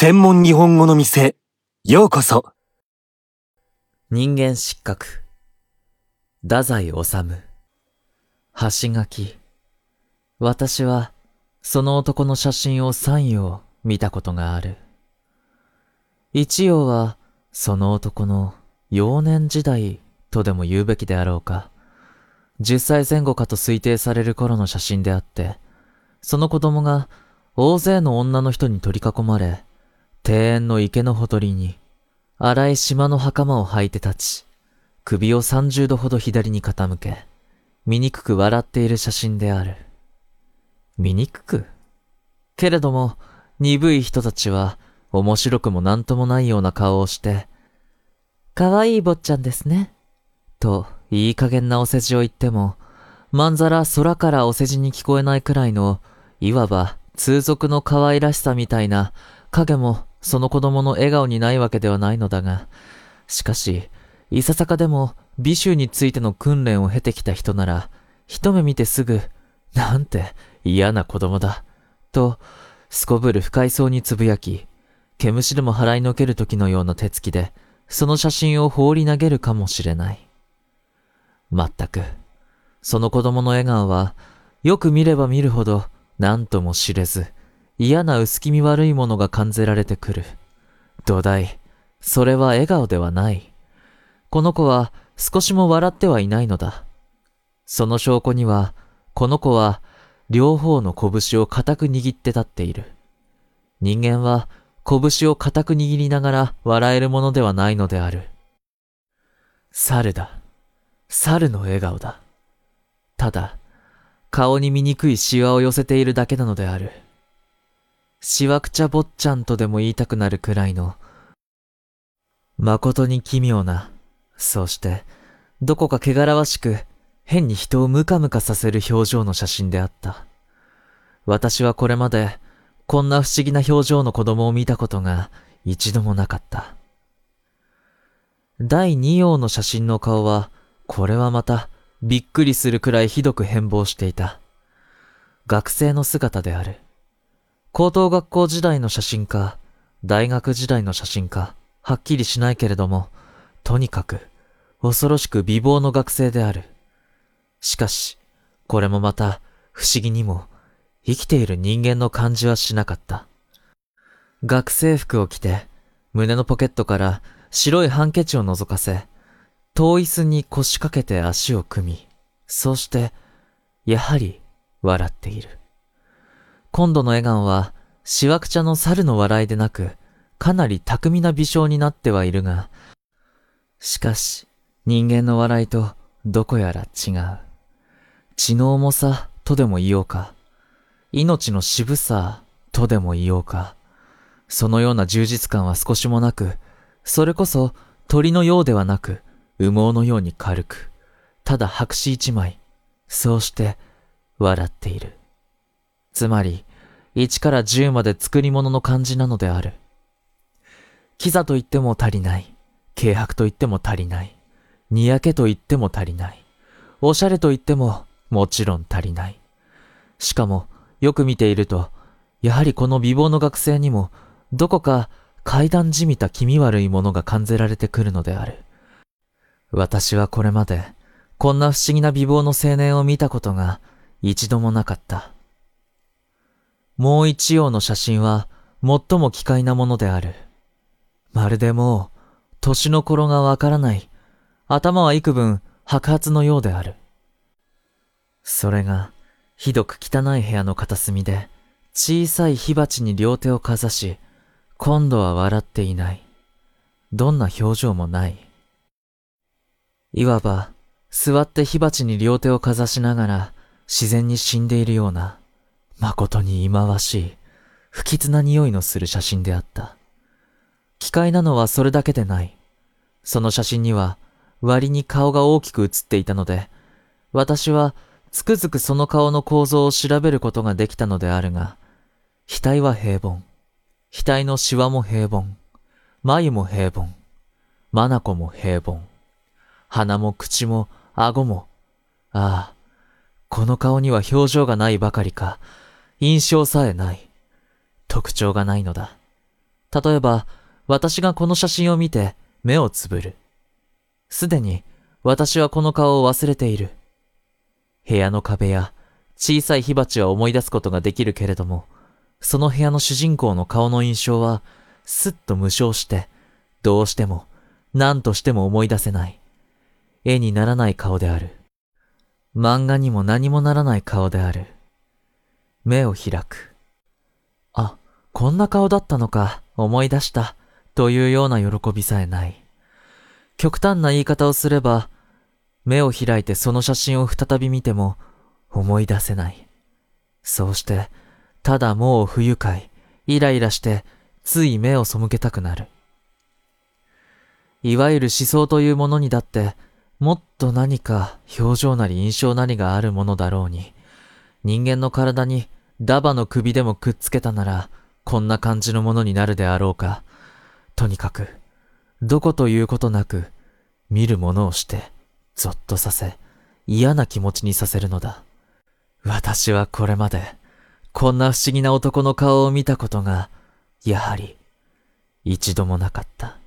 専門日本語の店、ようこそ。人間失格。太宰治。橋書き。私は、その男の写真を三葉見たことがある。一葉は、その男の幼年時代とでも言うべきであろうか。十歳前後かと推定される頃の写真であって、その子供が大勢の女の人に取り囲まれ、庭園の池のほとりに、荒い島の袴を履いて立ち、首を30度ほど左に傾け、醜く笑っている写真である。醜く？けれども、鈍い人たちは、面白くもなんともないような顔をして、かわいい坊ちゃんですね。と、いい加減なお世辞を言っても、まんざら空からお世辞に聞こえないくらいの、いわば通俗の可愛らしさみたいな、影もその子供の笑顔にないわけではないのだが、しかし、いささかでも美醜についての訓練を経てきた人なら、一目見てすぐ、なんて嫌な子供だ、と、すこぶる不快そうにつぶやき、毛虫でも払いのける時のような手つきで、その写真を放り投げるかもしれない。まったく、その子供の笑顔は、よく見れば見るほど、何とも知れず、嫌な薄気味悪いものが感じられてくる。土台、それは笑顔ではない。この子は少しも笑ってはいないのだ。その証拠には、この子は両方の拳を固く握って立っている。人間は拳を固く握りながら笑えるものではないのである。猿だ。猿の笑顔だ。ただ、顔に醜いシワを寄せているだけなのである。しわくちゃ坊ちゃんとでも言いたくなるくらいの、誠に奇妙な、そして、どこか汚らわしく、変に人をムカムカさせる表情の写真であった。私はこれまで、こんな不思議な表情の子供を見たことが一度もなかった。第二葉の写真の顔は、これはまた、びっくりするくらいひどく変貌していた。学生の姿である。高等学校時代の写真か、大学時代の写真か、はっきりしないけれども、とにかく、恐ろしく美貌の学生である。しかし、これもまた、不思議にも、生きている人間の感じはしなかった。学生服を着て、胸のポケットから白いハンケチを覗かせ、遠椅子に腰掛けて足を組み、そうして、やはり笑っている。今度の笑顔は、しわくちゃの猿の笑いでなく、かなり巧みな微笑になってはいるが、しかし、人間の笑いとどこやら違う。血の重さとでも言おうか、命の渋さとでも言おうか、そのような充実感は少しもなく、それこそ鳥のようではなく、羽毛のように軽く、ただ白紙一枚、そうして笑っている。つまり、1から10まで作り物の感じなのである。キザと言っても足りない。軽薄と言っても足りない。にやけと言っても足りない。おしゃれと言ってももちろん足りない。しかも、よく見ていると、やはりこの美貌の学生にも、どこか階段じみた気味悪いものが感じられてくるのである。私はこれまで、こんな不思議な美貌の青年を見たことが一度もなかった。もう一葉の写真は最も奇怪なものである。まるでもう、年の頃がわからない。頭は幾分白髪のようである。それが、ひどく汚い部屋の片隅で、小さい火鉢に両手をかざし、今度は笑っていない。どんな表情もない。いわば、座って火鉢に両手をかざしながら、自然に死んでいるような、誠に忌まわしい、不吉な匂いのする写真であった。奇怪なのはそれだけでない。その写真には、割に顔が大きく写っていたので、私はつくづくその顔の構造を調べることができたのであるが、額は平凡。額のシワも平凡。眉も平凡。眼も平凡。鼻も口も顎も、ああ、この顔には表情がないばかりか、印象さえない。特徴がないのだ。例えば、私がこの写真を見て目をつぶる。すでに私はこの顔を忘れている。部屋の壁や小さい火鉢は思い出すことができるけれども、その部屋の主人公の顔の印象は、すっと無償して、どうしても、何としても思い出せない。絵にならない顔である。漫画にも何もならない顔である。目を開く。あ、こんな顔だったのか、思い出した、というような喜びさえない。極端な言い方をすれば、目を開いてその写真を再び見ても、思い出せない。そうして、ただもう不愉快、イライラして、つい目を背けたくなる。いわゆる思想というものにだって、もっと何か表情なり印象なりがあるものだろうに、人間の体にダバの首でもくっつけたなら、こんな感じのものになるであろうか。とにかく、どこということなく、見るものをして、ぞっとさせ、嫌な気持ちにさせるのだ。私はこれまで、こんな不思議な男の顔を見たことが、やはり、一度もなかった。